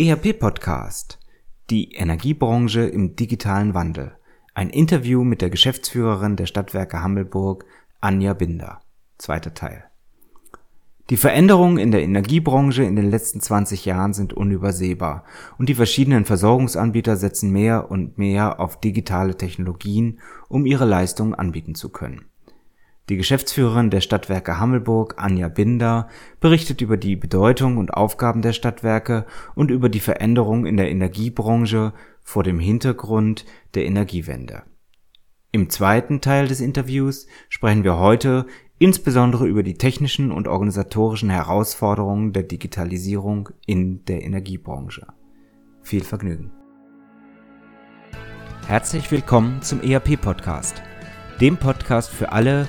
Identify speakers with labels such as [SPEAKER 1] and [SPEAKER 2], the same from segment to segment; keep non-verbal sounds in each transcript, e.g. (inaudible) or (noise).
[SPEAKER 1] ERP Podcast. Die Energiebranche im digitalen Wandel. Ein Interview mit der Geschäftsführerin der Stadtwerke Hammelburg, Anja Binder. Zweiter Teil. Die Veränderungen in der Energiebranche in den letzten 20 Jahren sind unübersehbar und die verschiedenen Versorgungsanbieter setzen mehr und mehr auf digitale Technologien, um ihre Leistungen anbieten zu können. Die Geschäftsführerin der Stadtwerke Hammelburg, Anja Binder, berichtet über die Bedeutung und Aufgaben der Stadtwerke und über die Veränderungen in der Energiebranche vor dem Hintergrund der Energiewende. Im zweiten Teil des Interviews sprechen wir heute insbesondere über die technischen und organisatorischen Herausforderungen der Digitalisierung in der Energiebranche. Viel Vergnügen. Herzlich willkommen zum ERP Podcast, dem Podcast für alle,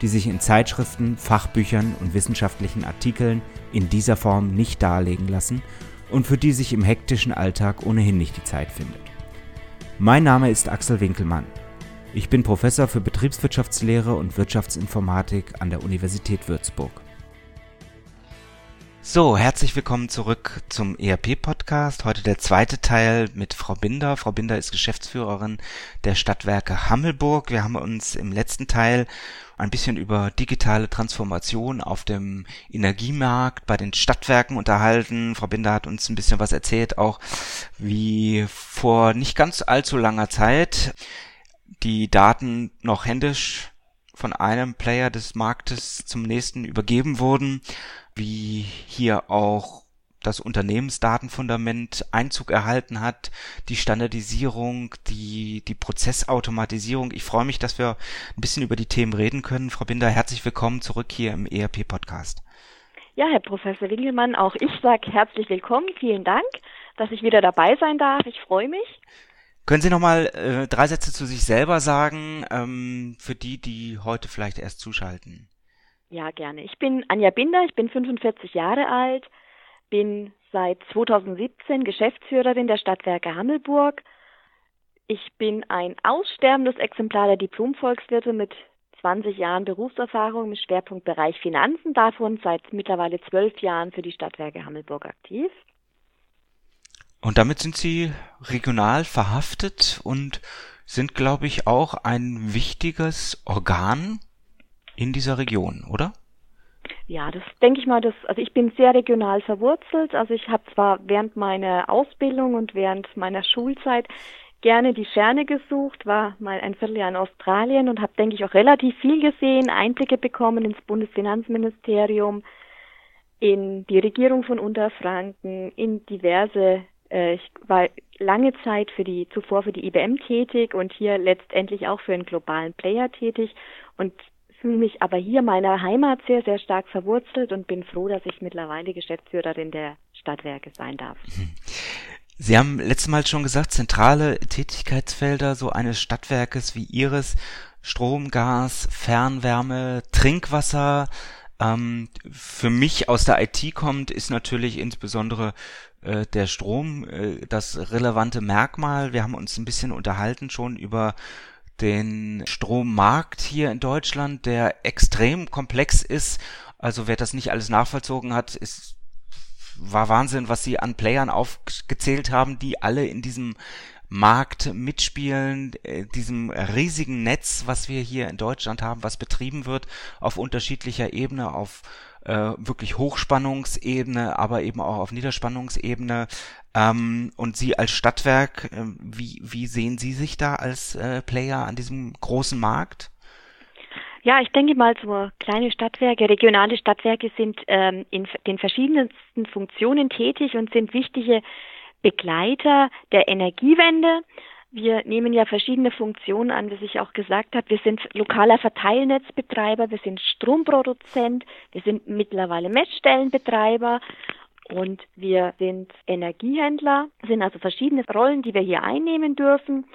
[SPEAKER 1] die sich in Zeitschriften, Fachbüchern und wissenschaftlichen Artikeln in dieser Form nicht darlegen lassen und für die sich im hektischen Alltag ohnehin nicht die Zeit findet. Mein Name ist Axel Winkelmann. Ich bin Professor für Betriebswirtschaftslehre und Wirtschaftsinformatik an der Universität Würzburg. So, herzlich willkommen zurück zum ERP-Podcast. Heute der zweite Teil mit Frau Binder. Frau Binder ist Geschäftsführerin der Stadtwerke Hammelburg. Wir haben uns im letzten Teil ein bisschen über digitale Transformation auf dem Energiemarkt bei den Stadtwerken unterhalten. Frau Binder hat uns ein bisschen was erzählt, auch wie vor nicht ganz allzu langer Zeit die Daten noch händisch von einem Player des Marktes zum nächsten übergeben wurden wie hier auch das Unternehmensdatenfundament Einzug erhalten hat, die Standardisierung, die, die Prozessautomatisierung. Ich freue mich, dass wir ein bisschen über die Themen reden können. Frau Binder, herzlich willkommen zurück hier im ERP-Podcast.
[SPEAKER 2] Ja, Herr Professor Wingelmann, auch ich sage herzlich willkommen. Vielen Dank, dass ich wieder dabei sein darf. Ich freue mich.
[SPEAKER 1] Können Sie nochmal äh, drei Sätze zu sich selber sagen, ähm, für die, die heute vielleicht erst zuschalten?
[SPEAKER 2] Ja, gerne. Ich bin Anja Binder, ich bin 45 Jahre alt, bin seit 2017 Geschäftsführerin der Stadtwerke Hammelburg. Ich bin ein aussterbendes Exemplar der Diplomvolkswirte mit 20 Jahren Berufserfahrung mit Schwerpunktbereich Finanzen, davon seit mittlerweile zwölf Jahren für die Stadtwerke Hammelburg aktiv.
[SPEAKER 1] Und damit sind Sie regional verhaftet und sind, glaube ich, auch ein wichtiges Organ in dieser Region, oder?
[SPEAKER 2] Ja, das denke ich mal, das, also ich bin sehr regional verwurzelt. Also ich habe zwar während meiner Ausbildung und während meiner Schulzeit gerne die Ferne gesucht, war mal ein Vierteljahr in Australien und habe, denke ich, auch relativ viel gesehen, Einblicke bekommen ins Bundesfinanzministerium, in die Regierung von Unterfranken, in diverse, äh, ich war lange Zeit für die, zuvor für die IBM tätig und hier letztendlich auch für einen globalen Player tätig und fühle mich aber hier meiner Heimat sehr, sehr stark verwurzelt und bin froh, dass ich mittlerweile Geschäftsführerin der Stadtwerke sein darf. (laughs)
[SPEAKER 1] Sie haben letztes Mal schon gesagt, zentrale Tätigkeitsfelder so eines Stadtwerkes wie Ihres, Strom, Gas, Fernwärme, Trinkwasser. Ähm, für mich aus der IT kommt, ist natürlich insbesondere äh, der Strom äh, das relevante Merkmal. Wir haben uns ein bisschen unterhalten schon über den Strommarkt hier in Deutschland, der extrem komplex ist. Also wer das nicht alles nachvollzogen hat, ist war Wahnsinn, was sie an Playern aufgezählt haben, die alle in diesem Markt mitspielen, äh, diesem riesigen Netz, was wir hier in Deutschland haben, was betrieben wird auf unterschiedlicher Ebene, auf äh, wirklich Hochspannungsebene, aber eben auch auf Niederspannungsebene. Ähm, und Sie als Stadtwerk, äh, wie, wie sehen Sie sich da als äh, Player an diesem großen Markt?
[SPEAKER 2] Ja, ich denke mal, so kleine Stadtwerke, regionale Stadtwerke sind ähm, in den verschiedensten Funktionen tätig und sind wichtige Begleiter der Energiewende. Wir nehmen ja verschiedene Funktionen an, wie ich auch gesagt habe. Wir sind lokaler Verteilnetzbetreiber, wir sind Stromproduzent, wir sind mittlerweile Messstellenbetreiber und wir sind Energiehändler, sind also verschiedene Rollen, die wir hier einnehmen dürfen.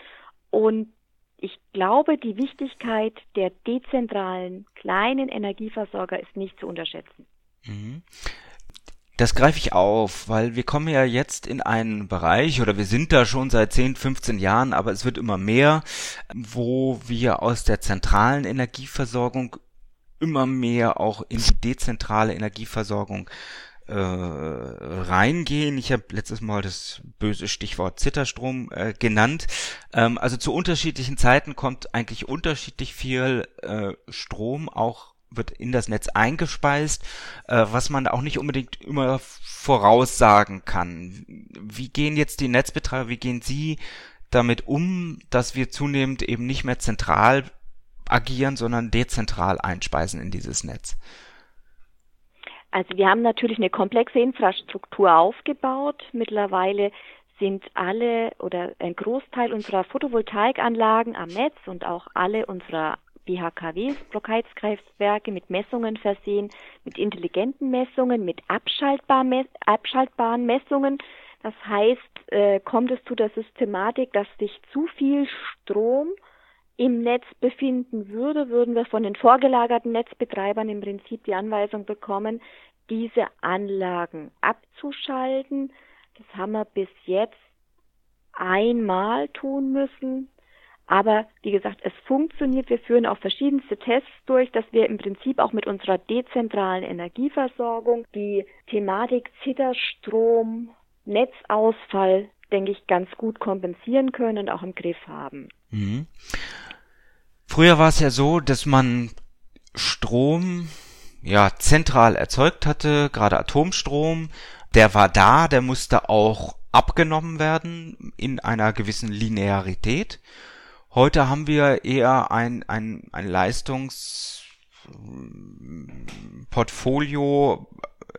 [SPEAKER 2] Und ich glaube, die Wichtigkeit der dezentralen kleinen Energieversorger ist nicht zu unterschätzen. Mhm.
[SPEAKER 1] Das greife ich auf, weil wir kommen ja jetzt in einen Bereich, oder wir sind da schon seit 10, 15 Jahren, aber es wird immer mehr, wo wir aus der zentralen Energieversorgung immer mehr auch in die dezentrale Energieversorgung äh, reingehen. Ich habe letztes Mal das böse Stichwort Zitterstrom äh, genannt. Ähm, also zu unterschiedlichen Zeiten kommt eigentlich unterschiedlich viel äh, Strom auch wird in das Netz eingespeist, äh, was man auch nicht unbedingt immer voraussagen kann. Wie gehen jetzt die Netzbetreiber, wie gehen Sie damit um, dass wir zunehmend eben nicht mehr zentral agieren, sondern dezentral einspeisen in dieses Netz?
[SPEAKER 2] Also wir haben natürlich eine komplexe Infrastruktur aufgebaut. Mittlerweile sind alle oder ein Großteil unserer Photovoltaikanlagen am Netz und auch alle unserer BHKWs, Blockheizkraftwerke mit Messungen versehen, mit intelligenten Messungen, mit abschaltbaren, abschaltbaren Messungen. Das heißt, äh, kommt es zu der Systematik, dass sich zu viel Strom im Netz befinden würde, würden wir von den vorgelagerten Netzbetreibern im Prinzip die Anweisung bekommen, diese Anlagen abzuschalten. Das haben wir bis jetzt einmal tun müssen. Aber wie gesagt, es funktioniert. Wir führen auch verschiedenste Tests durch, dass wir im Prinzip auch mit unserer dezentralen Energieversorgung die Thematik Zitterstrom, Netzausfall, denke ich, ganz gut kompensieren können und auch im Griff haben. Mhm.
[SPEAKER 1] Früher war es ja so, dass man Strom ja zentral erzeugt hatte, gerade Atomstrom, der war da, der musste auch abgenommen werden in einer gewissen Linearität. Heute haben wir eher ein, ein, ein Leistungsportfolio,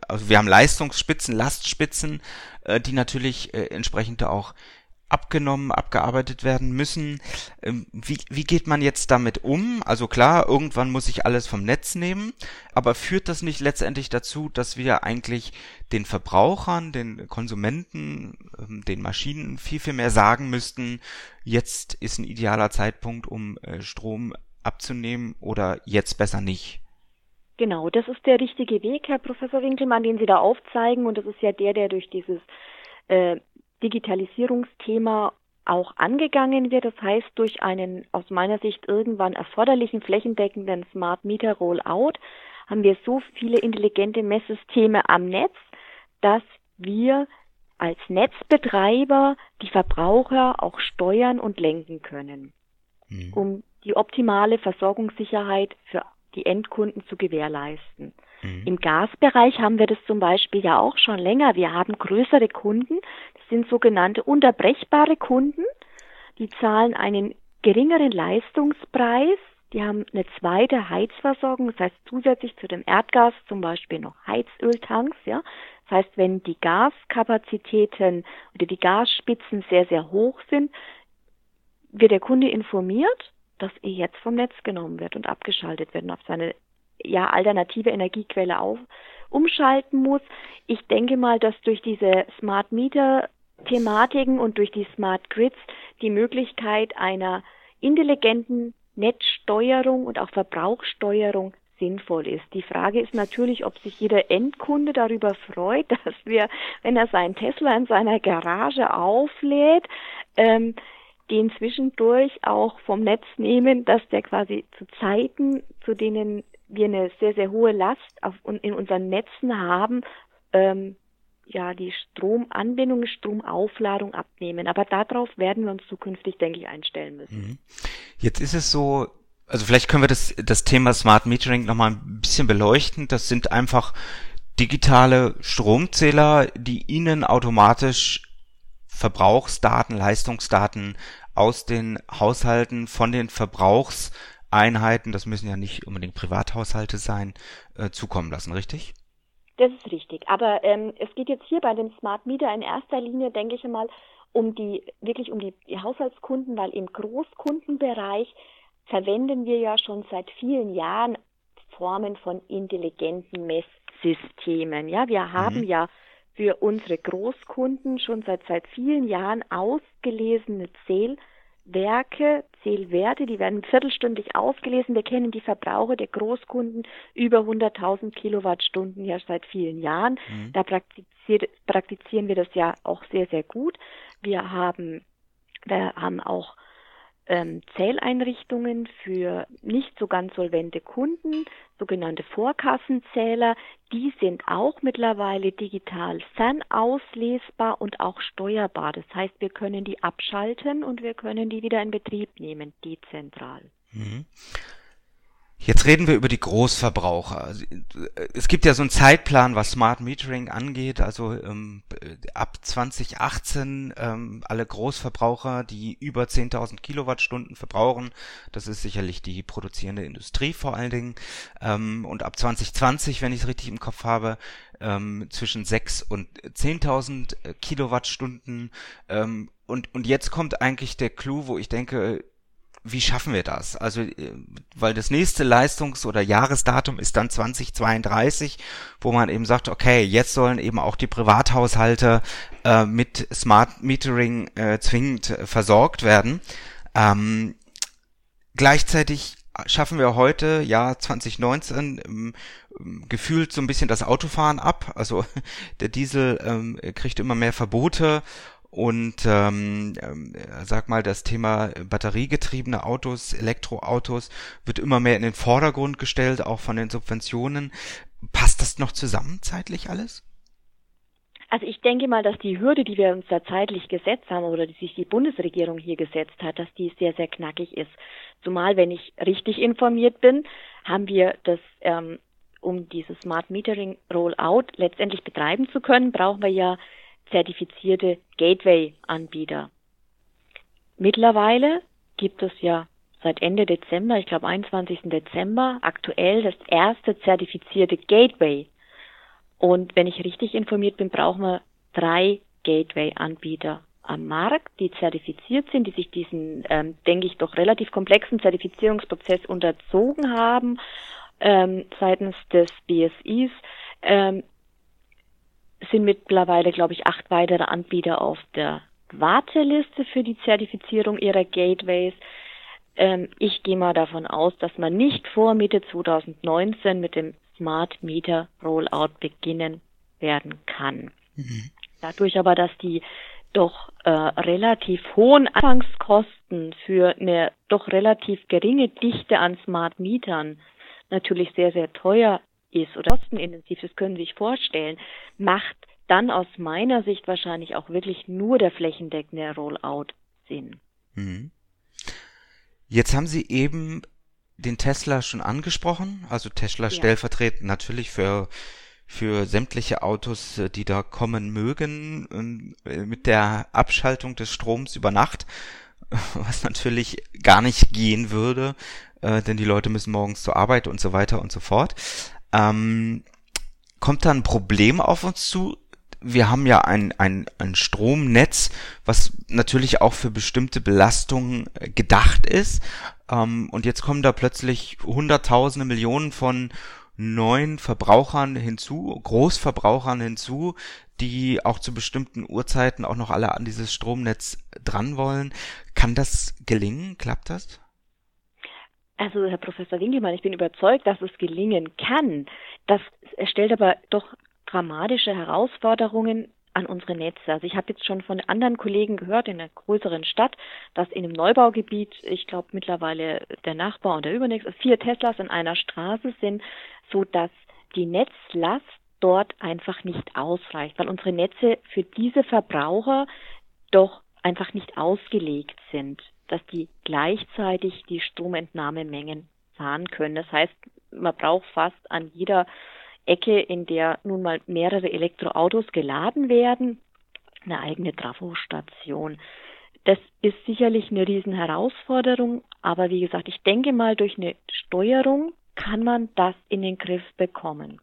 [SPEAKER 1] also wir haben Leistungsspitzen, Lastspitzen, äh, die natürlich äh, entsprechend auch abgenommen, abgearbeitet werden müssen. Ähm, wie, wie geht man jetzt damit um? Also klar, irgendwann muss ich alles vom Netz nehmen, aber führt das nicht letztendlich dazu, dass wir eigentlich den Verbrauchern, den Konsumenten, ähm, den Maschinen viel, viel mehr sagen müssten, jetzt ist ein idealer Zeitpunkt, um äh, Strom abzunehmen oder jetzt besser nicht?
[SPEAKER 2] Genau, das ist der richtige Weg, Herr Professor Winkelmann, den Sie da aufzeigen und das ist ja der, der durch dieses äh, Digitalisierungsthema auch angegangen wird. Das heißt, durch einen aus meiner Sicht irgendwann erforderlichen flächendeckenden Smart Meter Rollout haben wir so viele intelligente Messsysteme am Netz, dass wir als Netzbetreiber die Verbraucher auch steuern und lenken können, mhm. um die optimale Versorgungssicherheit für die Endkunden zu gewährleisten. Mhm. Im Gasbereich haben wir das zum Beispiel ja auch schon länger. Wir haben größere Kunden, sind sogenannte unterbrechbare Kunden, die zahlen einen geringeren Leistungspreis, die haben eine zweite Heizversorgung, das heißt zusätzlich zu dem Erdgas zum Beispiel noch Heizöltanks, ja. Das heißt, wenn die Gaskapazitäten oder die Gasspitzen sehr, sehr hoch sind, wird der Kunde informiert, dass er jetzt vom Netz genommen wird und abgeschaltet wird und auf seine ja, alternative Energiequelle auf, umschalten muss. Ich denke mal, dass durch diese Smart Meter Thematiken und durch die Smart Grids die Möglichkeit einer intelligenten Netzsteuerung und auch Verbrauchssteuerung sinnvoll ist. Die Frage ist natürlich, ob sich jeder Endkunde darüber freut, (laughs) dass wir, wenn er seinen Tesla in seiner Garage auflädt, ähm, den zwischendurch auch vom Netz nehmen, dass der quasi zu Zeiten, zu denen wir eine sehr, sehr hohe Last auf, in unseren Netzen haben, ähm, ja, die Stromanbindung, Stromaufladung abnehmen. Aber darauf werden wir uns zukünftig, denke ich, einstellen müssen. Mhm.
[SPEAKER 1] Jetzt ist es so, also vielleicht können wir das, das Thema Smart Metering nochmal ein bisschen beleuchten. Das sind einfach digitale Stromzähler, die Ihnen automatisch Verbrauchsdaten, Leistungsdaten aus den Haushalten von den Verbrauchs Einheiten, das müssen ja nicht unbedingt Privathaushalte sein, äh, zukommen lassen, richtig?
[SPEAKER 2] Das ist richtig. Aber ähm, es geht jetzt hier bei dem Smart Meter in erster Linie, denke ich einmal, um die, wirklich um die, die Haushaltskunden, weil im Großkundenbereich verwenden wir ja schon seit vielen Jahren Formen von intelligenten Messsystemen. Ja, wir haben mhm. ja für unsere Großkunden schon seit, seit vielen Jahren ausgelesene Zähl Zählwerke, Zählwerte, die werden viertelstündlich ausgelesen. Wir kennen die Verbraucher der Großkunden über 100.000 Kilowattstunden ja seit vielen Jahren. Mhm. Da praktizieren wir das ja auch sehr, sehr gut. Wir haben, wir haben auch ähm, Zähleinrichtungen für nicht so ganz solvente Kunden, sogenannte Vorkassenzähler. Die sind auch mittlerweile digital fernauslesbar und auch steuerbar. Das heißt, wir können die abschalten und wir können die wieder in Betrieb nehmen, dezentral. Mhm.
[SPEAKER 1] Jetzt reden wir über die Großverbraucher. Es gibt ja so einen Zeitplan, was Smart Metering angeht. Also ähm, ab 2018 ähm, alle Großverbraucher, die über 10.000 Kilowattstunden verbrauchen, das ist sicherlich die produzierende Industrie vor allen Dingen. Ähm, und ab 2020, wenn ich es richtig im Kopf habe, ähm, zwischen 6 und 10.000 Kilowattstunden. Ähm, und, und jetzt kommt eigentlich der Clou, wo ich denke, wie schaffen wir das? Also, äh, weil das nächste Leistungs- oder Jahresdatum ist dann 2032, wo man eben sagt, okay, jetzt sollen eben auch die Privathaushalte äh, mit Smart Metering äh, zwingend äh, versorgt werden. Ähm, gleichzeitig schaffen wir heute, Jahr 2019, ähm, gefühlt so ein bisschen das Autofahren ab. Also (laughs) der Diesel ähm, kriegt immer mehr Verbote und ähm, äh, sag mal, das Thema batteriegetriebene Autos, Elektroautos wird immer mehr in den Vordergrund gestellt, auch von den Subventionen. Passt das noch zusammen zeitlich alles?
[SPEAKER 2] Also ich denke mal, dass die Hürde, die wir uns da zeitlich gesetzt haben oder die sich die Bundesregierung hier gesetzt hat, dass die sehr, sehr knackig ist. Zumal, wenn ich richtig informiert bin, haben wir das, ähm, um dieses Smart Metering Rollout letztendlich betreiben zu können, brauchen wir ja zertifizierte Gateway-Anbieter. Mittlerweile gibt es ja seit Ende Dezember, ich glaube 21. Dezember, aktuell das erste zertifizierte Gateway. Und wenn ich richtig informiert bin, brauchen wir drei Gateway-Anbieter am Markt, die zertifiziert sind, die sich diesen, ähm, denke ich, doch relativ komplexen Zertifizierungsprozess unterzogen haben ähm, seitens des BSIs. Ähm, sind mittlerweile, glaube ich, acht weitere Anbieter auf der Warteliste für die Zertifizierung ihrer Gateways. Ähm, ich gehe mal davon aus, dass man nicht vor Mitte 2019 mit dem Smart Meter Rollout beginnen werden kann. Mhm. Dadurch aber, dass die doch äh, relativ hohen Anfangskosten für eine doch relativ geringe Dichte an Smart Mietern natürlich sehr, sehr teuer ist oder kostenintensiv, das können Sie sich vorstellen, macht dann aus meiner Sicht wahrscheinlich auch wirklich nur der flächendeckende Rollout Sinn. Mhm.
[SPEAKER 1] Jetzt haben Sie eben den Tesla schon angesprochen, also Tesla ja. stellvertretend natürlich für für sämtliche Autos, die da kommen mögen, ähm, mit der Abschaltung des Stroms über Nacht, (laughs) was natürlich gar nicht gehen würde, äh, denn die Leute müssen morgens zur Arbeit und so weiter und so fort. Ähm, kommt da ein Problem auf uns zu? Wir haben ja ein, ein, ein Stromnetz, was natürlich auch für bestimmte Belastungen äh, gedacht ist. Ähm, und jetzt kommen da plötzlich Hunderttausende, Millionen von neuen Verbrauchern hinzu, Großverbrauchern hinzu, die auch zu bestimmten Uhrzeiten auch noch alle an dieses Stromnetz dran wollen. Kann das gelingen? Klappt das?
[SPEAKER 2] Also, Herr Professor Winkelmann, ich bin überzeugt, dass es gelingen kann. Das stellt aber doch dramatische Herausforderungen an unsere Netze. Also ich habe jetzt schon von anderen Kollegen gehört in einer größeren Stadt, dass in einem Neubaugebiet, ich glaube mittlerweile der Nachbar und der übernächste, vier Teslas in einer Straße sind, so dass die Netzlast dort einfach nicht ausreicht, weil unsere Netze für diese Verbraucher doch einfach nicht ausgelegt sind dass die gleichzeitig die Stromentnahmemengen fahren können. Das heißt, man braucht fast an jeder Ecke, in der nun mal mehrere Elektroautos geladen werden, eine eigene Trafostation. Das ist sicherlich eine Riesenherausforderung, aber wie gesagt, ich denke mal, durch eine Steuerung kann man das in den Griff bekommen.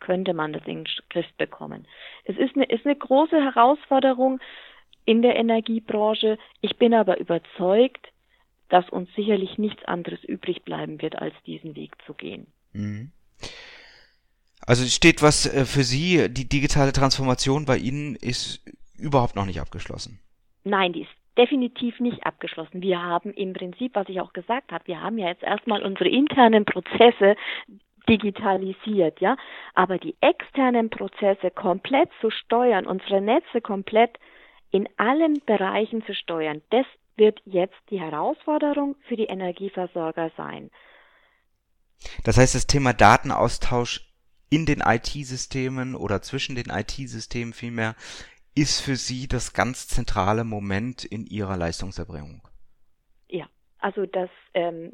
[SPEAKER 2] Könnte man das in den Griff bekommen. Es ist eine, ist eine große Herausforderung, in der Energiebranche. Ich bin aber überzeugt, dass uns sicherlich nichts anderes übrig bleiben wird, als diesen Weg zu gehen. Mhm.
[SPEAKER 1] Also steht was äh, für Sie, die digitale Transformation bei Ihnen ist überhaupt noch nicht abgeschlossen.
[SPEAKER 2] Nein, die ist definitiv nicht abgeschlossen. Wir haben im Prinzip, was ich auch gesagt habe, wir haben ja jetzt erstmal unsere internen Prozesse digitalisiert, ja. Aber die externen Prozesse komplett zu steuern, unsere Netze komplett in allen Bereichen zu steuern, das wird jetzt die Herausforderung für die Energieversorger sein.
[SPEAKER 1] Das heißt, das Thema Datenaustausch in den IT-Systemen oder zwischen den IT-Systemen vielmehr ist für Sie das ganz zentrale Moment in Ihrer Leistungserbringung.
[SPEAKER 2] Ja, also das ähm, äh,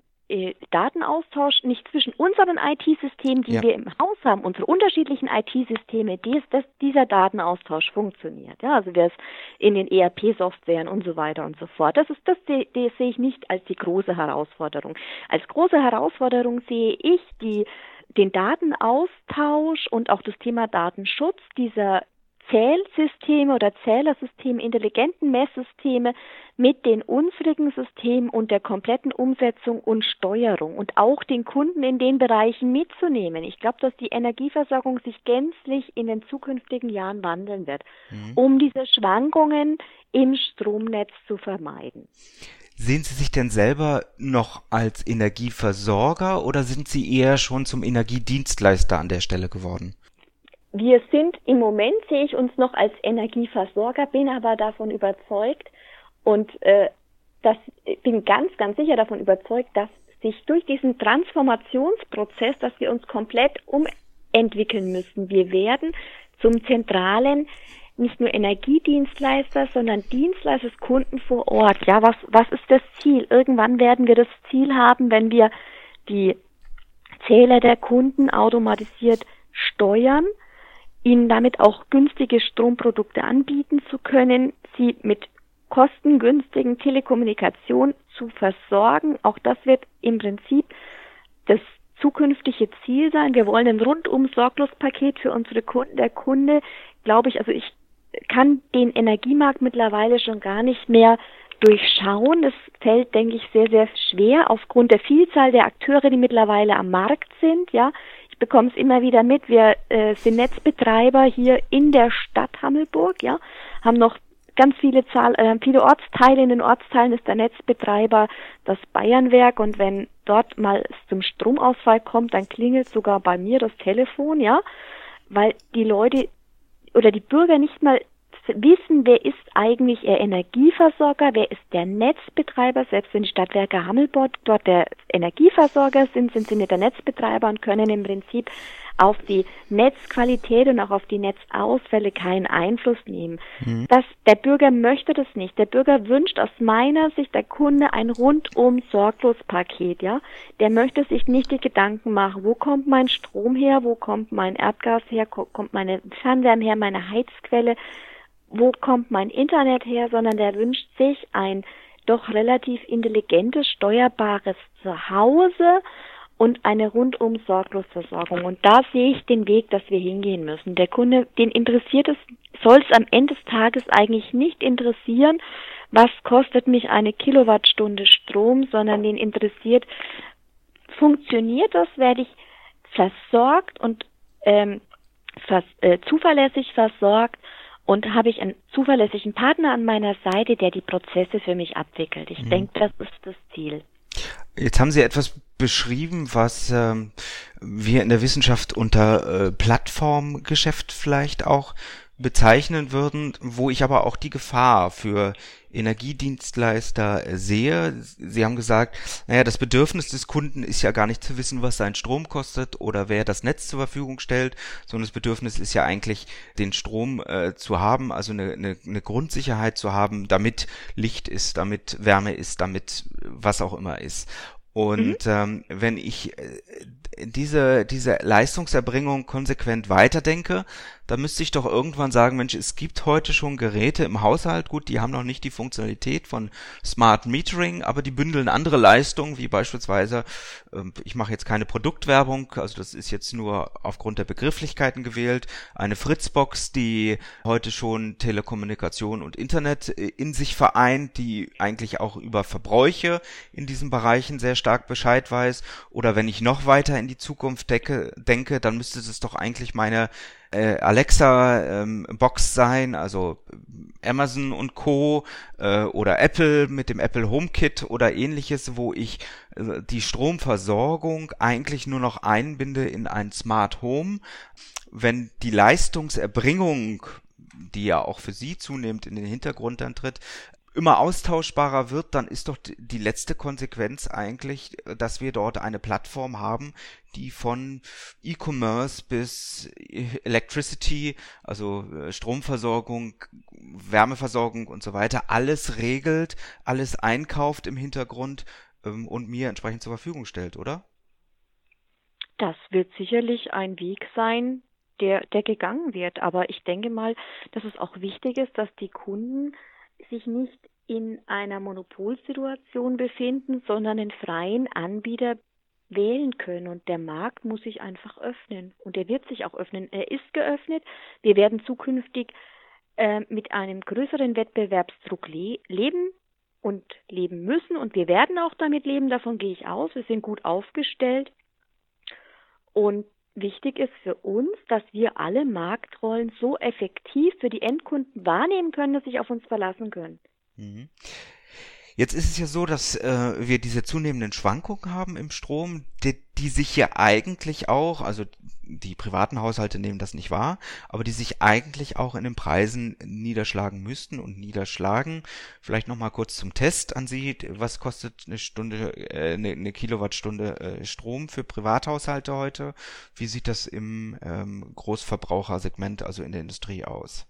[SPEAKER 2] Datenaustausch nicht zwischen unseren IT-Systemen, die ja. wir im Haus haben, unsere unterschiedlichen IT-Systeme, dies, dass dieser Datenaustausch funktioniert. Ja, also es in den ERP-Softwaren und so weiter und so fort. Das ist das, das, das sehe ich nicht als die große Herausforderung. Als große Herausforderung sehe ich die den Datenaustausch und auch das Thema Datenschutz dieser Zählsysteme oder Zählersysteme, intelligenten Messsysteme mit den unsrigen Systemen und der kompletten Umsetzung und Steuerung und auch den Kunden in den Bereichen mitzunehmen. Ich glaube, dass die Energieversorgung sich gänzlich in den zukünftigen Jahren wandeln wird, mhm. um diese Schwankungen im Stromnetz zu vermeiden.
[SPEAKER 1] Sehen Sie sich denn selber noch als Energieversorger oder sind Sie eher schon zum Energiedienstleister an der Stelle geworden?
[SPEAKER 2] Wir sind im Moment sehe ich uns noch als Energieversorger, bin aber davon überzeugt und äh, das bin ganz, ganz sicher davon überzeugt, dass sich durch diesen Transformationsprozess, dass wir uns komplett umentwickeln müssen. Wir werden zum zentralen nicht nur Energiedienstleister, sondern Dienstleister des Kunden vor Ort. Ja, was, was ist das Ziel? Irgendwann werden wir das Ziel haben, wenn wir die Zähler der Kunden automatisiert steuern, ihnen damit auch günstige Stromprodukte anbieten zu können, sie mit kostengünstigen Telekommunikation zu versorgen. Auch das wird im Prinzip das zukünftige Ziel sein. Wir wollen ein rundum sorglos Paket für unsere Kunden. Der Kunde, glaube ich, also ich kann den Energiemarkt mittlerweile schon gar nicht mehr durchschauen. Das fällt, denke ich, sehr, sehr schwer aufgrund der Vielzahl der Akteure, die mittlerweile am Markt sind. Ja, ich bekomme es immer wieder mit. Wir äh, sind Netzbetreiber hier in der Stadt Hammelburg. Ja, haben noch ganz viele Zahl, äh, viele Ortsteile. In den Ortsteilen ist der Netzbetreiber das Bayernwerk und wenn dort mal zum Stromausfall kommt, dann klingelt sogar bei mir das Telefon, ja, weil die Leute oder die Bürger nicht mal wissen, wer ist eigentlich ihr Energieversorger, wer ist der Netzbetreiber, selbst wenn die Stadtwerke Hammelburg dort der Energieversorger sind, sind sie nicht der Netzbetreiber und können im Prinzip auf die Netzqualität und auch auf die Netzausfälle keinen Einfluss nehmen. Mhm. Das, der Bürger möchte das nicht. Der Bürger wünscht aus meiner Sicht der Kunde ein rundum sorglos Paket, ja. Der möchte sich nicht die Gedanken machen, wo kommt mein Strom her, wo kommt mein Erdgas her, kommt meine Fernwärme her, meine Heizquelle, wo kommt mein Internet her, sondern der wünscht sich ein doch relativ intelligentes, steuerbares Zuhause und eine rundum sorglos Versorgung. Und da sehe ich den Weg, dass wir hingehen müssen. Der Kunde, den interessiert es, soll es am Ende des Tages eigentlich nicht interessieren, was kostet mich eine Kilowattstunde Strom, sondern den interessiert, funktioniert das, werde ich versorgt und ähm, vers äh, zuverlässig versorgt und habe ich einen zuverlässigen Partner an meiner Seite, der die Prozesse für mich abwickelt. Ich mhm. denke, das ist das Ziel.
[SPEAKER 1] Jetzt haben Sie etwas beschrieben, was ähm, wir in der Wissenschaft unter äh, Plattformgeschäft vielleicht auch bezeichnen würden, wo ich aber auch die Gefahr für Energiedienstleister sehe. Sie haben gesagt, naja, das Bedürfnis des Kunden ist ja gar nicht zu wissen, was sein Strom kostet oder wer das Netz zur Verfügung stellt, sondern das Bedürfnis ist ja eigentlich, den Strom äh, zu haben, also eine, eine, eine Grundsicherheit zu haben, damit Licht ist, damit Wärme ist, damit was auch immer ist. Und mhm. ähm, wenn ich äh, diese, diese Leistungserbringung konsequent weiterdenke, da müsste ich doch irgendwann sagen, Mensch, es gibt heute schon Geräte im Haushalt, gut, die haben noch nicht die Funktionalität von Smart Metering, aber die bündeln andere Leistungen, wie beispielsweise, ähm, ich mache jetzt keine Produktwerbung, also das ist jetzt nur aufgrund der Begrifflichkeiten gewählt, eine Fritzbox, die heute schon Telekommunikation und Internet äh, in sich vereint, die eigentlich auch über Verbräuche in diesen Bereichen sehr stark Bescheid weiß. Oder wenn ich noch weiter in die Zukunft decke, denke, dann müsste es doch eigentlich meine äh, Alexa ähm, sein, also Amazon und Co. Äh, oder Apple mit dem Apple HomeKit oder ähnliches, wo ich äh, die Stromversorgung eigentlich nur noch einbinde in ein Smart Home. Wenn die Leistungserbringung die ja auch für sie zunehmend in den Hintergrund dann tritt, immer austauschbarer wird, dann ist doch die letzte Konsequenz eigentlich, dass wir dort eine Plattform haben, die von E-Commerce bis Electricity, also äh, Stromversorgung, Wärmeversorgung und so weiter, alles regelt, alles einkauft im Hintergrund ähm, und mir entsprechend zur Verfügung stellt, oder?
[SPEAKER 2] Das wird sicherlich ein Weg sein, der, der gegangen wird. Aber ich denke mal, dass es auch wichtig ist, dass die Kunden sich nicht in einer Monopolsituation befinden, sondern einen freien Anbieter wählen können. Und der Markt muss sich einfach öffnen. Und er wird sich auch öffnen. Er ist geöffnet. Wir werden zukünftig äh, mit einem größeren Wettbewerbsdruck le leben und leben müssen. Und wir werden auch damit leben. Davon gehe ich aus. Wir sind gut aufgestellt. Und wichtig ist für uns, dass wir alle Marktrollen so effektiv für die Endkunden wahrnehmen können, dass sich auf uns verlassen können. Mhm.
[SPEAKER 1] Jetzt ist es ja so, dass äh, wir diese zunehmenden Schwankungen haben im Strom, die, die sich ja eigentlich auch, also die privaten Haushalte nehmen das nicht wahr, aber die sich eigentlich auch in den Preisen niederschlagen müssten und niederschlagen. Vielleicht noch mal kurz zum Test an Sie. Was kostet eine Stunde, äh, eine, eine Kilowattstunde äh, Strom für Privathaushalte heute? Wie sieht das im ähm, Großverbrauchersegment, also in der Industrie aus?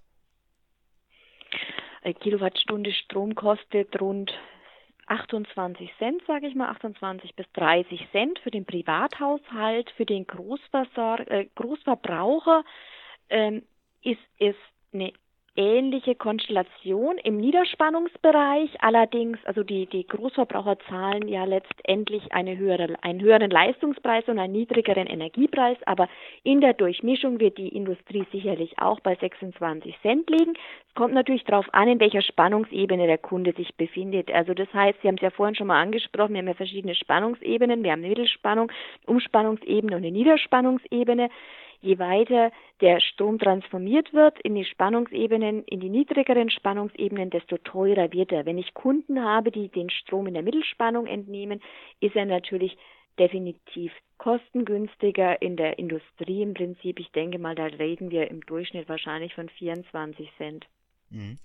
[SPEAKER 2] Eine Kilowattstunde Strom kostet rund 28 Cent, sage ich mal, 28 bis 30 Cent für den Privathaushalt, für den Großversor äh, Großverbraucher ähm, ist es eine ähnliche Konstellation im Niederspannungsbereich. Allerdings, also die, die Großverbraucher zahlen ja letztendlich eine höhere, einen höheren Leistungspreis und einen niedrigeren Energiepreis. Aber in der Durchmischung wird die Industrie sicherlich auch bei 26 Cent liegen. Es kommt natürlich darauf an, in welcher Spannungsebene der Kunde sich befindet. Also das heißt, Sie haben es ja vorhin schon mal angesprochen, wir haben ja verschiedene Spannungsebenen. Wir haben eine Mittelspannung, Umspannungsebene und eine Niederspannungsebene je weiter der Strom transformiert wird in die Spannungsebenen, in die niedrigeren Spannungsebenen, desto teurer wird er. Wenn ich Kunden habe, die den Strom in der Mittelspannung entnehmen, ist er natürlich definitiv kostengünstiger in der Industrie im Prinzip. Ich denke mal, da reden wir im Durchschnitt wahrscheinlich von 24 Cent.
[SPEAKER 1] Mhm.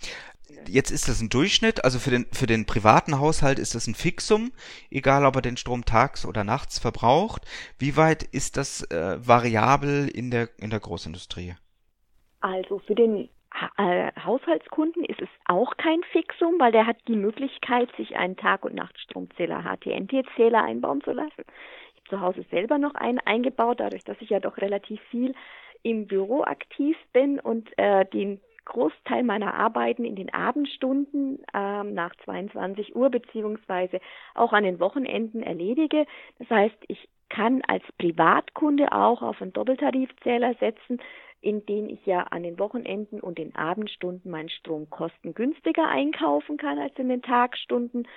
[SPEAKER 1] Jetzt ist das ein Durchschnitt, also für den, für den privaten Haushalt ist das ein Fixum, egal ob er den Strom tags oder nachts verbraucht. Wie weit ist das äh, variabel in der, in der Großindustrie?
[SPEAKER 2] Also für den äh, Haushaltskunden ist es auch kein Fixum, weil der hat die Möglichkeit, sich einen Tag- und Nachtstromzähler, HTNT-Zähler einbauen zu lassen. Ich habe zu Hause selber noch einen eingebaut, dadurch, dass ich ja doch relativ viel im Büro aktiv bin und äh, den Großteil meiner Arbeiten in den Abendstunden ähm, nach 22 Uhr beziehungsweise auch an den Wochenenden erledige. Das heißt, ich kann als Privatkunde auch auf einen Doppeltarifzähler setzen, in den ich ja an den Wochenenden und den Abendstunden meinen Strom kostengünstiger einkaufen kann als in den Tagstunden.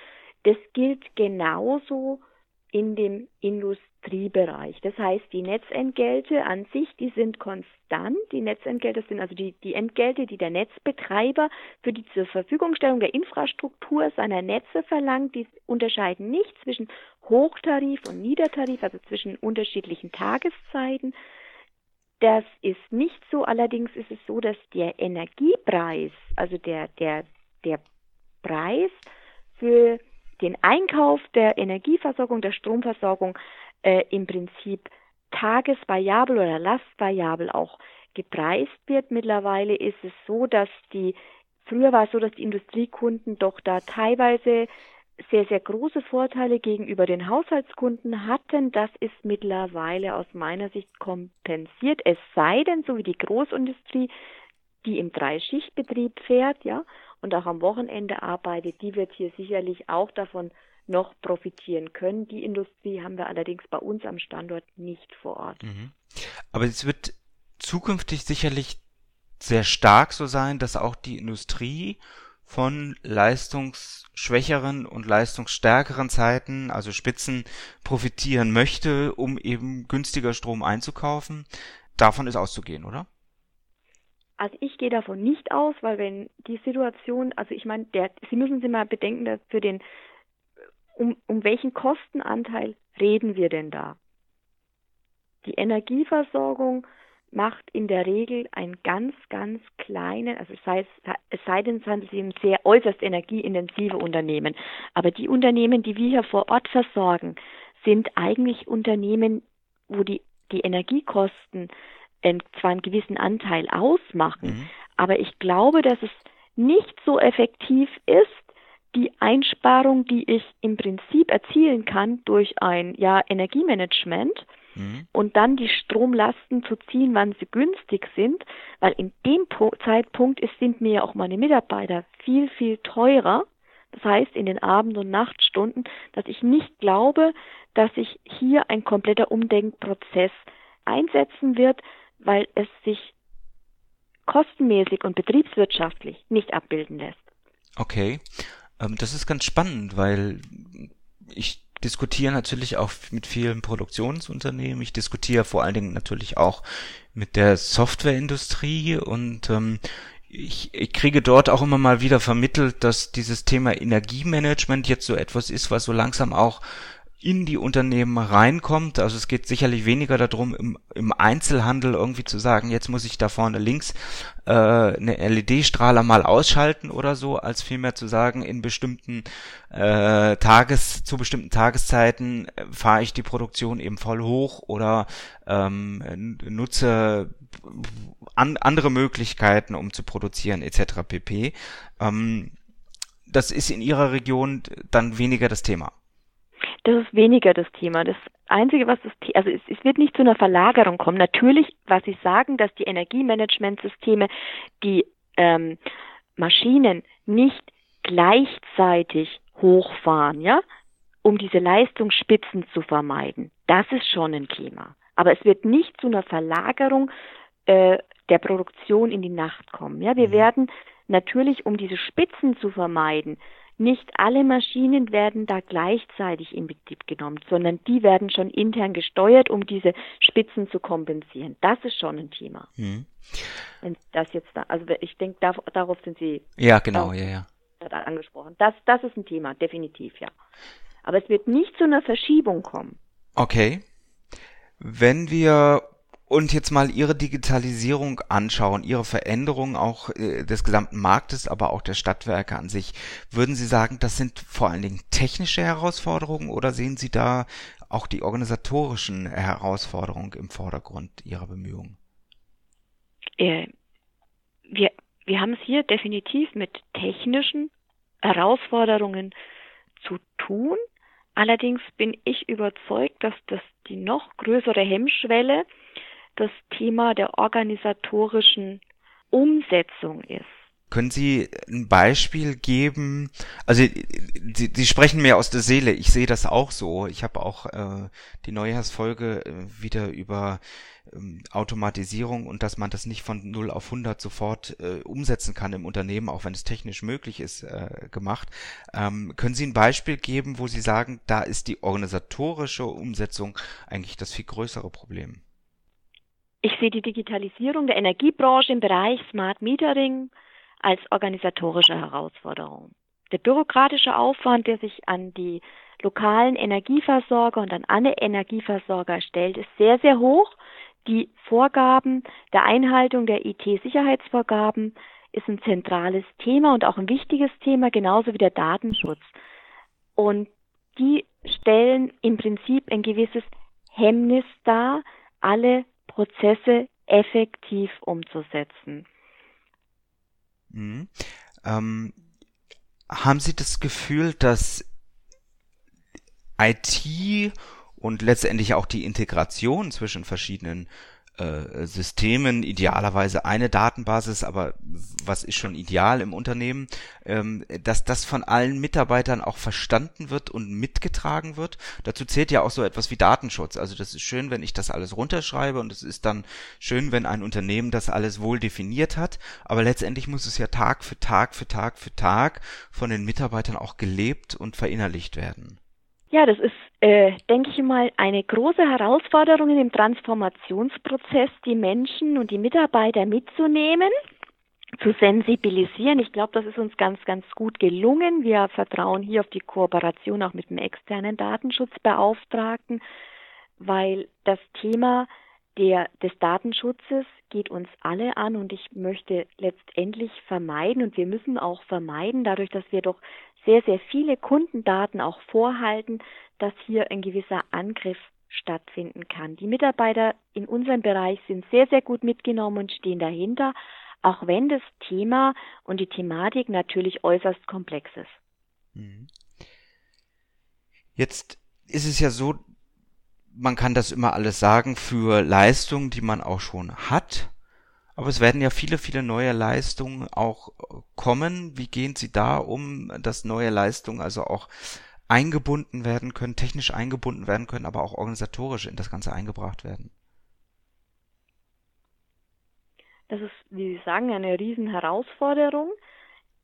[SPEAKER 2] Das gilt genauso in dem Industriebereich. Das heißt, die Netzentgelte an sich, die sind konstant. Die Netzentgelte sind also die, die Entgelte, die der Netzbetreiber für die zur Verfügungstellung der Infrastruktur seiner Netze verlangt. Die unterscheiden nicht zwischen Hochtarif und Niedertarif, also zwischen unterschiedlichen Tageszeiten. Das ist nicht so. Allerdings ist es so, dass der Energiepreis, also der, der, der Preis für den Einkauf der Energieversorgung, der Stromversorgung äh, im Prinzip tagesvariabel oder lastvariabel auch gepreist wird. Mittlerweile ist es so, dass die, früher war es so, dass die Industriekunden doch da teilweise sehr, sehr große Vorteile gegenüber den Haushaltskunden hatten. Das ist mittlerweile aus meiner Sicht kompensiert. Es sei denn, so wie die Großindustrie, die im Dreischichtbetrieb fährt, ja, und auch am Wochenende arbeitet, die wird hier sicherlich auch davon noch profitieren können. Die Industrie haben wir allerdings bei uns am Standort nicht vor Ort. Mhm.
[SPEAKER 1] Aber es wird zukünftig sicherlich sehr stark so sein, dass auch die Industrie von leistungsschwächeren und leistungsstärkeren Zeiten, also Spitzen, profitieren möchte, um eben günstiger Strom einzukaufen. Davon ist auszugehen, oder?
[SPEAKER 2] Also ich gehe davon nicht aus, weil wenn die Situation, also ich meine, der, Sie müssen sich mal bedenken, dass für den, um, um welchen Kostenanteil reden wir denn da? Die Energieversorgung macht in der Regel einen ganz, ganz kleinen, also es sei, es sei denn, es handelt sich um sehr äußerst energieintensive Unternehmen. Aber die Unternehmen, die wir hier vor Ort versorgen, sind eigentlich Unternehmen, wo die, die Energiekosten äh, zwar einen gewissen Anteil ausmachen, mhm. aber ich glaube, dass es nicht so effektiv ist, die Einsparung, die ich im Prinzip erzielen kann durch ein ja, Energiemanagement, mhm. und dann die Stromlasten zu ziehen, wann sie günstig sind, weil in dem Zeitpunkt ist, sind mir ja auch meine Mitarbeiter viel, viel teurer. Das heißt, in den Abend- und Nachtstunden, dass ich nicht glaube, dass sich hier ein kompletter Umdenkprozess einsetzen wird, weil es sich kostenmäßig und betriebswirtschaftlich nicht abbilden lässt.
[SPEAKER 1] Okay, ähm, das ist ganz spannend, weil ich diskutiere natürlich auch mit vielen Produktionsunternehmen. Ich diskutiere vor allen Dingen natürlich auch mit der Softwareindustrie und ähm, ich, ich kriege dort auch immer mal wieder vermittelt, dass dieses Thema Energiemanagement jetzt so etwas ist, was so langsam auch in die Unternehmen reinkommt. Also es geht sicherlich weniger darum, im, im Einzelhandel irgendwie zu sagen, jetzt muss ich da vorne links äh, eine LED-Strahler mal ausschalten oder so, als vielmehr zu sagen, in bestimmten äh, Tages, zu bestimmten Tageszeiten äh, fahre ich die Produktion eben voll hoch oder ähm, nutze an, andere Möglichkeiten, um zu produzieren, etc. pp. Ähm, das ist in Ihrer Region dann weniger das Thema.
[SPEAKER 2] Das ist weniger das Thema. Das Einzige, was das, also es, es wird nicht zu einer Verlagerung kommen. Natürlich, was Sie sagen, dass die Energiemanagementsysteme die ähm, Maschinen nicht gleichzeitig hochfahren, ja, um diese Leistungsspitzen zu vermeiden. Das ist schon ein Thema. Aber es wird nicht zu einer Verlagerung äh, der Produktion in die Nacht kommen. Ja, wir mhm. werden natürlich, um diese Spitzen zu vermeiden, nicht alle Maschinen werden da gleichzeitig in Betrieb genommen, sondern die werden schon intern gesteuert, um diese Spitzen zu kompensieren. Das ist schon ein Thema. Hm. Wenn das jetzt da, also ich denke, da, darauf sind Sie.
[SPEAKER 1] Ja, genau, ja, ja.
[SPEAKER 2] Angesprochen. Das, das ist ein Thema, definitiv, ja. Aber es wird nicht zu einer Verschiebung kommen.
[SPEAKER 1] Okay. Wenn wir und jetzt mal Ihre Digitalisierung anschauen, Ihre Veränderung auch äh, des gesamten Marktes, aber auch der Stadtwerke an sich, würden Sie sagen, das sind vor allen Dingen technische Herausforderungen oder sehen Sie da auch die organisatorischen Herausforderungen im Vordergrund Ihrer Bemühungen?
[SPEAKER 2] Äh, wir, wir haben es hier definitiv mit technischen Herausforderungen zu tun. Allerdings bin ich überzeugt, dass das die noch größere Hemmschwelle das Thema der organisatorischen Umsetzung ist.
[SPEAKER 1] Können Sie ein Beispiel geben? Also Sie, Sie sprechen mir aus der Seele. Ich sehe das auch so. Ich habe auch äh, die Neujahrsfolge äh, wieder über ähm, Automatisierung und dass man das nicht von 0 auf 100 sofort äh, umsetzen kann im Unternehmen, auch wenn es technisch möglich ist, äh, gemacht. Ähm, können Sie ein Beispiel geben, wo Sie sagen, da ist die organisatorische Umsetzung eigentlich das viel größere Problem?
[SPEAKER 2] Ich sehe die Digitalisierung der Energiebranche im Bereich Smart Metering als organisatorische Herausforderung. Der bürokratische Aufwand, der sich an die lokalen Energieversorger und an alle Energieversorger stellt, ist sehr, sehr hoch. Die Vorgaben der Einhaltung der IT-Sicherheitsvorgaben ist ein zentrales Thema und auch ein wichtiges Thema, genauso wie der Datenschutz. Und die stellen im Prinzip ein gewisses Hemmnis dar, alle Prozesse effektiv umzusetzen.
[SPEAKER 1] Mhm. Ähm, haben Sie das Gefühl, dass IT und letztendlich auch die Integration zwischen verschiedenen äh, Systemen, idealerweise eine Datenbasis, aber was ist schon ideal im Unternehmen, ähm, dass das von allen Mitarbeitern auch verstanden wird und mitgetragen wird. Dazu zählt ja auch so etwas wie Datenschutz. Also das ist schön, wenn ich das alles runterschreibe und es ist dann schön, wenn ein Unternehmen das alles wohl definiert hat, aber letztendlich muss es ja Tag für Tag für Tag für Tag von den Mitarbeitern auch gelebt und verinnerlicht werden.
[SPEAKER 2] Ja, das ist, äh, denke ich mal, eine große Herausforderung in dem Transformationsprozess, die Menschen und die Mitarbeiter mitzunehmen, zu sensibilisieren. Ich glaube, das ist uns ganz, ganz gut gelungen. Wir vertrauen hier auf die Kooperation auch mit dem externen Datenschutzbeauftragten, weil das Thema der, des Datenschutzes geht uns alle an und ich möchte letztendlich vermeiden und wir müssen auch vermeiden, dadurch, dass wir doch sehr, sehr viele Kundendaten auch vorhalten, dass hier ein gewisser Angriff stattfinden kann. Die Mitarbeiter in unserem Bereich sind sehr, sehr gut mitgenommen und stehen dahinter, auch wenn das Thema und die Thematik natürlich äußerst komplex ist. Mhm.
[SPEAKER 1] Jetzt ist es ja so, man kann das immer alles sagen für Leistungen, die man auch schon hat. Aber es werden ja viele, viele neue Leistungen auch kommen. Wie gehen Sie da um, dass neue Leistungen also auch eingebunden werden können, technisch eingebunden werden können, aber auch organisatorisch in das Ganze eingebracht werden?
[SPEAKER 2] Das ist, wie Sie sagen, eine Riesenherausforderung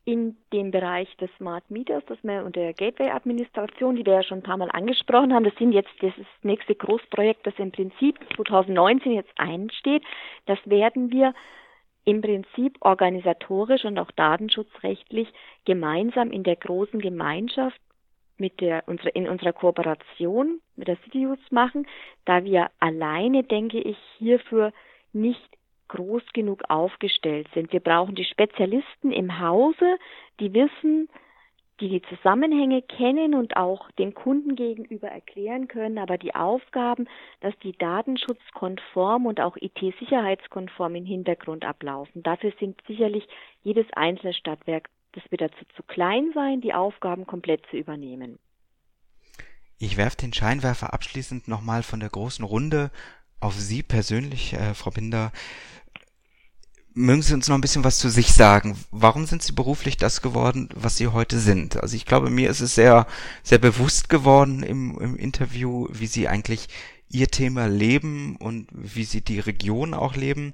[SPEAKER 2] in dem Bereich des Smart Meters, das wir unter der Gateway-Administration, die wir ja schon ein paar Mal angesprochen haben, das sind jetzt das nächste Großprojekt, das im Prinzip 2019 jetzt einsteht. Das werden wir im Prinzip organisatorisch und auch datenschutzrechtlich gemeinsam in der großen Gemeinschaft mit der, in unserer Kooperation mit der CityUs machen, da wir alleine, denke ich, hierfür nicht groß genug aufgestellt sind. Wir brauchen die Spezialisten im Hause, die wissen, die die Zusammenhänge kennen und auch den Kunden gegenüber erklären können, aber die Aufgaben, dass die datenschutzkonform und auch IT-sicherheitskonform im Hintergrund ablaufen. Dafür sind sicherlich jedes einzelne Stadtwerk, das wird dazu zu klein sein, die Aufgaben komplett zu übernehmen.
[SPEAKER 1] Ich werfe den Scheinwerfer abschließend nochmal von der großen Runde auf Sie persönlich, äh, Frau Binder. Mögen Sie uns noch ein bisschen was zu sich sagen? Warum sind Sie beruflich das geworden, was Sie heute sind? Also ich glaube, mir ist es sehr, sehr bewusst geworden im, im Interview, wie Sie eigentlich Ihr Thema leben und wie Sie die Region auch leben.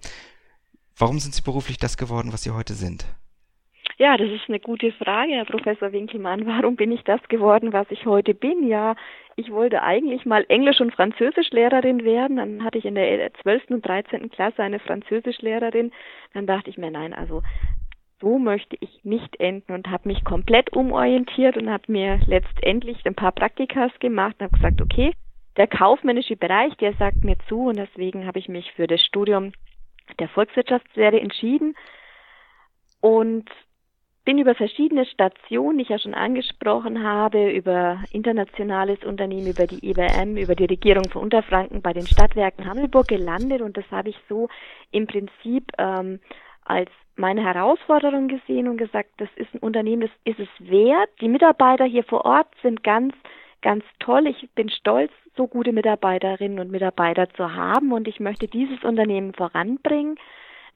[SPEAKER 1] Warum sind Sie beruflich das geworden, was Sie heute sind?
[SPEAKER 2] Ja, das ist eine gute Frage, Herr Professor Winkelmann. Warum bin ich das geworden, was ich heute bin? Ja, ich wollte eigentlich mal Englisch- und Französischlehrerin werden. Dann hatte ich in der 12. und 13. Klasse eine Französischlehrerin. Dann dachte ich mir, nein, also so möchte ich nicht enden und habe mich komplett umorientiert und habe mir letztendlich ein paar Praktikas gemacht und habe gesagt, okay, der kaufmännische Bereich, der sagt mir zu und deswegen habe ich mich für das Studium der Volkswirtschaftslehre entschieden und bin über verschiedene Stationen, die ich ja schon angesprochen habe, über internationales Unternehmen, über die IBM, über die Regierung von Unterfranken bei den Stadtwerken Hammelburg gelandet und das habe ich so im Prinzip ähm, als meine Herausforderung gesehen und gesagt, das ist ein Unternehmen, das ist es wert. Die Mitarbeiter hier vor Ort sind ganz, ganz toll. Ich bin stolz, so gute Mitarbeiterinnen und Mitarbeiter zu haben und ich möchte dieses Unternehmen voranbringen.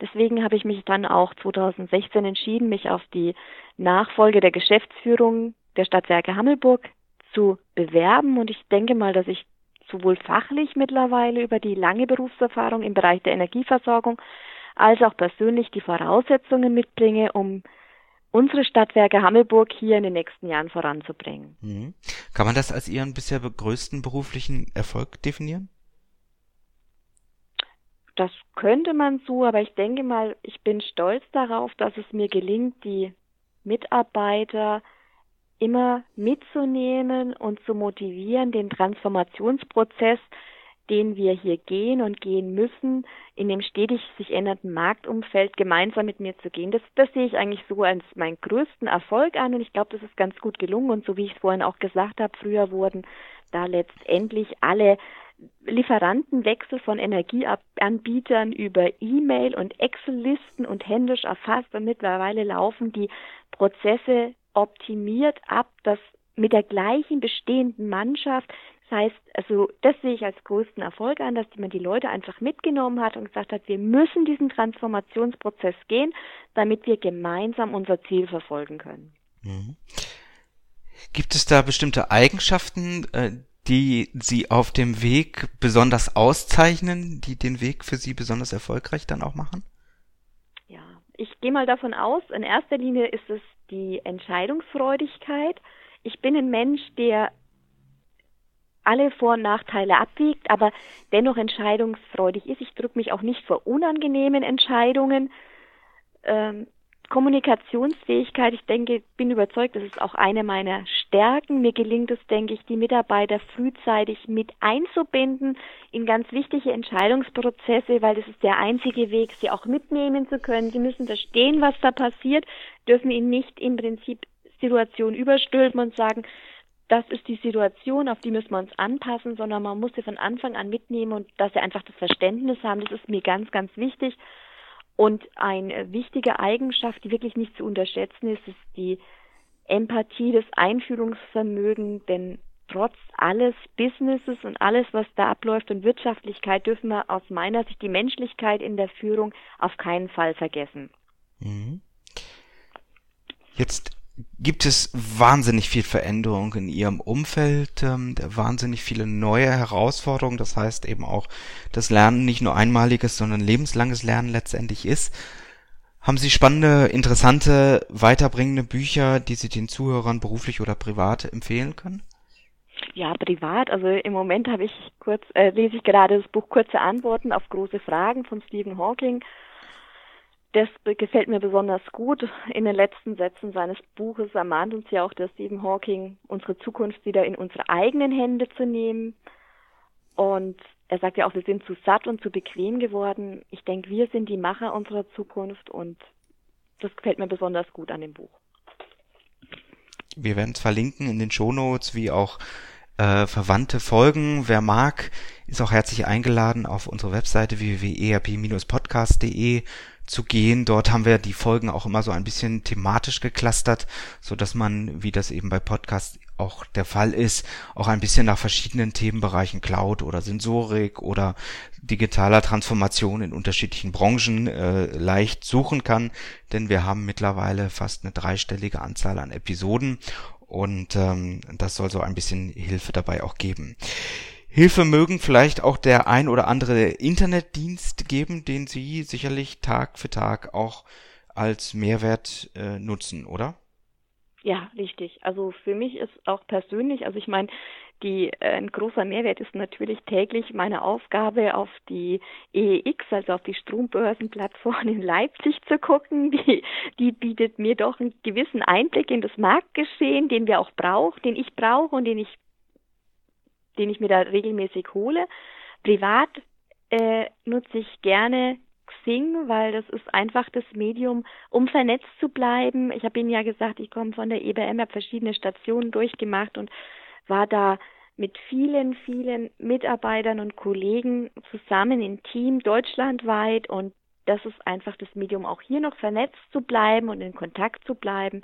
[SPEAKER 2] Deswegen habe ich mich dann auch 2016 entschieden, mich auf die Nachfolge der Geschäftsführung der Stadtwerke Hammelburg zu bewerben. Und ich denke mal, dass ich sowohl fachlich mittlerweile über die lange Berufserfahrung im Bereich der Energieversorgung als auch persönlich die Voraussetzungen mitbringe, um unsere Stadtwerke Hammelburg hier in den nächsten Jahren voranzubringen.
[SPEAKER 1] Mhm. Kann man das als Ihren bisher größten beruflichen Erfolg definieren?
[SPEAKER 2] Das könnte man so, aber ich denke mal, ich bin stolz darauf, dass es mir gelingt, die Mitarbeiter immer mitzunehmen und zu motivieren, den Transformationsprozess, den wir hier gehen und gehen müssen, in dem stetig sich ändernden Marktumfeld gemeinsam mit mir zu gehen. Das, das sehe ich eigentlich so als meinen größten Erfolg an und ich glaube, das ist ganz gut gelungen. Und so wie ich es vorhin auch gesagt habe, früher wurden da letztendlich alle Lieferantenwechsel von Energieanbietern über E-Mail und Excel-Listen und händisch erfasst und mittlerweile laufen die Prozesse optimiert ab, dass mit der gleichen bestehenden Mannschaft heißt, also das sehe ich als größten Erfolg an, dass man die Leute einfach mitgenommen hat und gesagt hat, wir müssen diesen Transformationsprozess gehen, damit wir gemeinsam unser Ziel verfolgen können. Mhm.
[SPEAKER 1] Gibt es da bestimmte Eigenschaften, äh, die Sie auf dem Weg besonders auszeichnen, die den Weg für Sie besonders erfolgreich dann auch machen?
[SPEAKER 2] Ja, ich gehe mal davon aus, in erster Linie ist es die Entscheidungsfreudigkeit. Ich bin ein Mensch, der alle Vor- und Nachteile abwiegt, aber dennoch entscheidungsfreudig ist. Ich drücke mich auch nicht vor unangenehmen Entscheidungen. Ähm, Kommunikationsfähigkeit, ich denke, bin überzeugt, das ist auch eine meiner Stärken. Mir gelingt es, denke ich, die Mitarbeiter frühzeitig mit einzubinden in ganz wichtige Entscheidungsprozesse, weil das ist der einzige Weg, sie auch mitnehmen zu können. Sie müssen verstehen, was da passiert, dürfen ihnen nicht im Prinzip Situation überstülpen und sagen, das ist die Situation, auf die müssen wir uns anpassen, sondern man muss sie von Anfang an mitnehmen und dass sie einfach das Verständnis haben, das ist mir ganz, ganz wichtig. Und eine wichtige Eigenschaft, die wirklich nicht zu unterschätzen ist, ist die Empathie, das Einfühlungsvermögen, denn trotz alles Businesses und alles, was da abläuft und Wirtschaftlichkeit, dürfen wir aus meiner Sicht die Menschlichkeit in der Führung auf keinen Fall vergessen. Mhm.
[SPEAKER 1] Jetzt gibt es wahnsinnig viel Veränderung in Ihrem Umfeld, ähm, wahnsinnig viele neue Herausforderungen. Das heißt eben auch, dass Lernen nicht nur einmaliges, sondern lebenslanges Lernen letztendlich ist. Haben Sie spannende, interessante, weiterbringende Bücher, die Sie den Zuhörern beruflich oder privat empfehlen können?
[SPEAKER 2] Ja, privat. Also im Moment habe ich kurz, äh, lese ich gerade das Buch Kurze Antworten auf große Fragen von Stephen Hawking das gefällt mir besonders gut. In den letzten Sätzen seines Buches ermahnt uns ja auch der Stephen Hawking, unsere Zukunft wieder in unsere eigenen Hände zu nehmen. Und er sagt ja auch, wir sind zu satt und zu bequem geworden. Ich denke, wir sind die Macher unserer Zukunft und das gefällt mir besonders gut an dem Buch.
[SPEAKER 1] Wir werden es verlinken in den Shownotes, wie auch äh, verwandte Folgen. Wer mag, ist auch herzlich eingeladen auf unsere Webseite www.erp-podcast.de zu gehen. Dort haben wir die Folgen auch immer so ein bisschen thematisch geklustert, so dass man, wie das eben bei Podcasts auch der Fall ist, auch ein bisschen nach verschiedenen Themenbereichen Cloud oder Sensorik oder digitaler Transformation in unterschiedlichen Branchen äh, leicht suchen kann, denn wir haben mittlerweile fast eine dreistellige Anzahl an Episoden und ähm, das soll so ein bisschen Hilfe dabei auch geben. Hilfe mögen vielleicht auch der ein oder andere Internetdienst geben, den Sie sicherlich Tag für Tag auch als Mehrwert äh, nutzen, oder?
[SPEAKER 2] Ja, richtig. Also für mich ist auch persönlich, also ich meine, die, äh, ein großer Mehrwert ist natürlich täglich meine Aufgabe, auf die EEX, also auf die Strombörsenplattform in Leipzig zu gucken. Die, die bietet mir doch einen gewissen Einblick in das Marktgeschehen, den wir auch brauchen, den ich brauche und den ich den ich mir da regelmäßig hole. Privat äh, nutze ich gerne Xing, weil das ist einfach das Medium, um vernetzt zu bleiben. Ich habe Ihnen ja gesagt, ich komme von der EBM, habe verschiedene Stationen durchgemacht und war da mit vielen, vielen Mitarbeitern und Kollegen zusammen im Team deutschlandweit und das ist einfach das Medium, auch hier noch vernetzt zu bleiben und in Kontakt zu bleiben.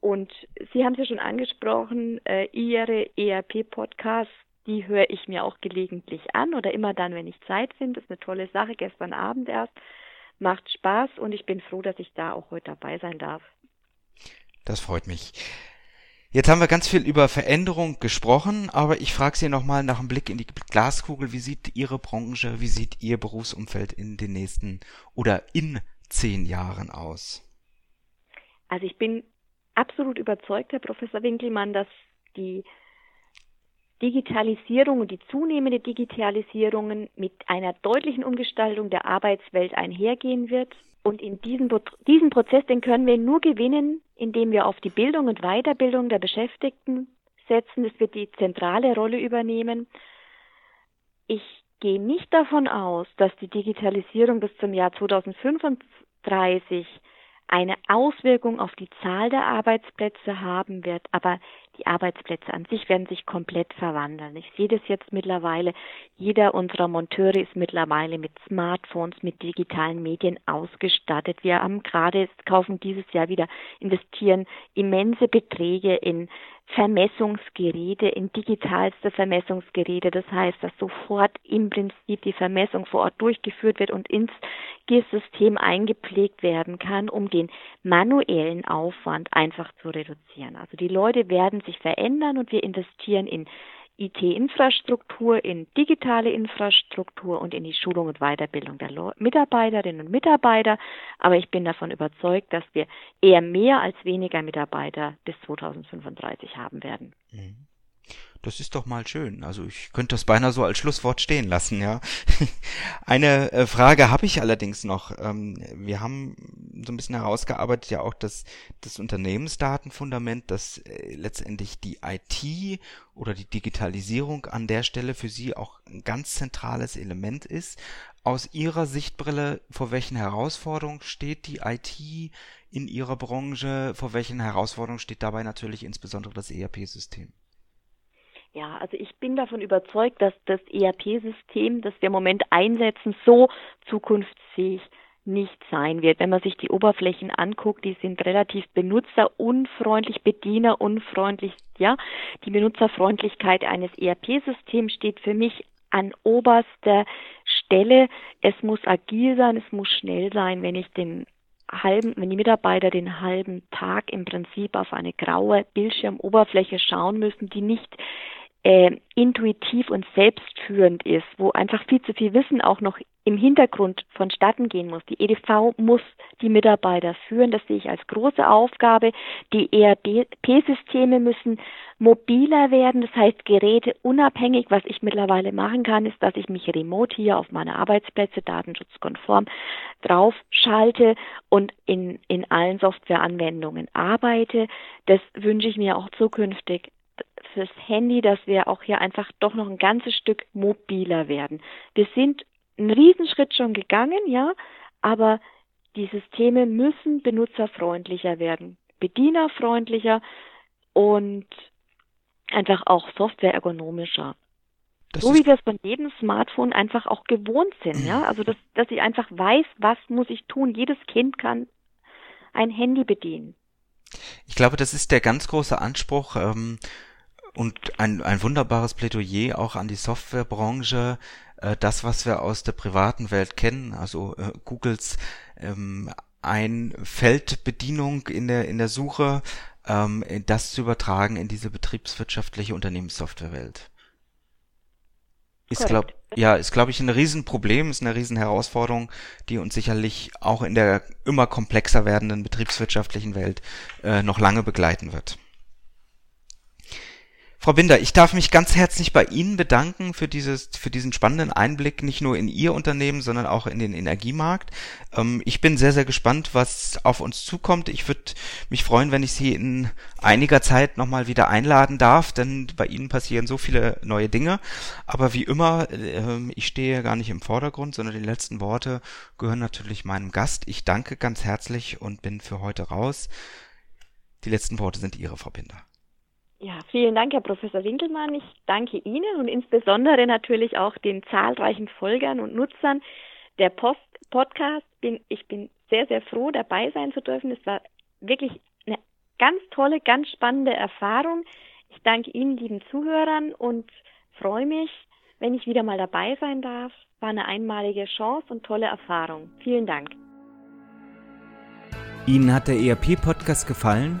[SPEAKER 2] Und Sie haben es ja schon angesprochen, äh, Ihre ERP-Podcasts die höre ich mir auch gelegentlich an oder immer dann, wenn ich Zeit finde. Das ist eine tolle Sache, gestern Abend erst. Macht Spaß und ich bin froh, dass ich da auch heute dabei sein darf.
[SPEAKER 1] Das freut mich. Jetzt haben wir ganz viel über Veränderung gesprochen, aber ich frage Sie nochmal nach einem Blick in die Glaskugel. Wie sieht Ihre Branche, wie sieht Ihr Berufsumfeld in den nächsten oder in zehn Jahren aus?
[SPEAKER 2] Also ich bin absolut überzeugt, Herr Professor Winkelmann, dass die Digitalisierung und die zunehmende Digitalisierung mit einer deutlichen Umgestaltung der Arbeitswelt einhergehen wird. Und in diesem, diesen Prozess, den können wir nur gewinnen, indem wir auf die Bildung und Weiterbildung der Beschäftigten setzen. Das wird die zentrale Rolle übernehmen. Ich gehe nicht davon aus, dass die Digitalisierung bis zum Jahr 2035 eine Auswirkung auf die Zahl der Arbeitsplätze haben wird, aber die Arbeitsplätze an sich werden sich komplett verwandeln. Ich sehe das jetzt mittlerweile. Jeder unserer Monteure ist mittlerweile mit Smartphones, mit digitalen Medien ausgestattet. Wir haben gerade, kaufen dieses Jahr wieder, investieren immense Beträge in Vermessungsgeräte, in digitalste Vermessungsgeräte. Das heißt, dass sofort im Prinzip die Vermessung vor Ort durchgeführt wird und ins GIS-System eingepflegt werden kann, um den manuellen Aufwand einfach zu reduzieren. Also die Leute werden sich verändern und wir investieren in IT-Infrastruktur, in digitale Infrastruktur und in die Schulung und Weiterbildung der Mitarbeiterinnen und Mitarbeiter. Aber ich bin davon überzeugt, dass wir eher mehr als weniger Mitarbeiter bis 2035 haben werden. Mhm.
[SPEAKER 1] Das ist doch mal schön. Also ich könnte das beinahe so als Schlusswort stehen lassen, ja. (laughs) Eine äh, Frage habe ich allerdings noch. Ähm, wir haben so ein bisschen herausgearbeitet ja auch das, das Unternehmensdatenfundament, das äh, letztendlich die IT oder die Digitalisierung an der Stelle für Sie auch ein ganz zentrales Element ist. Aus Ihrer Sichtbrille, vor welchen Herausforderungen steht die IT in Ihrer Branche? Vor welchen Herausforderungen steht dabei natürlich insbesondere das ERP-System?
[SPEAKER 2] Ja, also ich bin davon überzeugt, dass das ERP-System, das wir im Moment einsetzen, so zukunftsfähig nicht sein wird. Wenn man sich die Oberflächen anguckt, die sind relativ benutzerunfreundlich, bedienerunfreundlich. Ja, die Benutzerfreundlichkeit eines ERP-Systems steht für mich an oberster Stelle. Es muss agil sein, es muss schnell sein. Wenn ich den halben, wenn die Mitarbeiter den halben Tag im Prinzip auf eine graue Bildschirmoberfläche schauen müssen, die nicht äh, intuitiv und selbstführend ist, wo einfach viel zu viel Wissen auch noch im Hintergrund vonstatten gehen muss. Die EDV muss die Mitarbeiter führen. Das sehe ich als große Aufgabe. Die ERP-Systeme müssen mobiler werden. Das heißt, Geräte unabhängig. Was ich mittlerweile machen kann, ist, dass ich mich remote hier auf meine Arbeitsplätze datenschutzkonform draufschalte und in, in allen Softwareanwendungen arbeite. Das wünsche ich mir auch zukünftig fürs Handy, dass wir auch hier einfach doch noch ein ganzes Stück mobiler werden. Wir sind einen Riesenschritt schon gegangen, ja, aber die Systeme müssen benutzerfreundlicher werden, bedienerfreundlicher und einfach auch softwareergonomischer. Das so wie wir es von jedem Smartphone einfach auch gewohnt sind, ja. Also dass, dass ich einfach weiß, was muss ich tun. Jedes Kind kann ein Handy bedienen.
[SPEAKER 1] Ich glaube, das ist der ganz große Anspruch ähm, und ein, ein wunderbares Plädoyer auch an die Softwarebranche, äh, das, was wir aus der privaten Welt kennen, also äh, Googles ähm, ein Feldbedienung in der, in der Suche, ähm, das zu übertragen in diese betriebswirtschaftliche Unternehmenssoftwarewelt. Ist glaub, ja, ist glaube ich ein Riesenproblem, ist eine Riesenherausforderung, die uns sicherlich auch in der immer komplexer werdenden betriebswirtschaftlichen Welt äh, noch lange begleiten wird. Frau Binder, ich darf mich ganz herzlich bei Ihnen bedanken für dieses, für diesen spannenden Einblick nicht nur in Ihr Unternehmen, sondern auch in den Energiemarkt. Ähm, ich bin sehr, sehr gespannt, was auf uns zukommt. Ich würde mich freuen, wenn ich Sie in einiger Zeit nochmal wieder einladen darf, denn bei Ihnen passieren so viele neue Dinge. Aber wie immer, äh, ich stehe gar nicht im Vordergrund, sondern die letzten Worte gehören natürlich meinem Gast. Ich danke ganz herzlich und bin für heute raus. Die letzten Worte sind Ihre, Frau Binder.
[SPEAKER 2] Ja, vielen Dank, Herr Professor Winkelmann. Ich danke Ihnen und insbesondere natürlich auch den zahlreichen Folgern und Nutzern der Post Podcast. Bin, ich bin sehr, sehr froh, dabei sein zu dürfen. Es war wirklich eine ganz tolle, ganz spannende Erfahrung. Ich danke Ihnen, lieben Zuhörern, und freue mich, wenn ich wieder mal dabei sein darf. War eine einmalige Chance und tolle Erfahrung. Vielen Dank.
[SPEAKER 1] Ihnen hat der ERP-Podcast gefallen?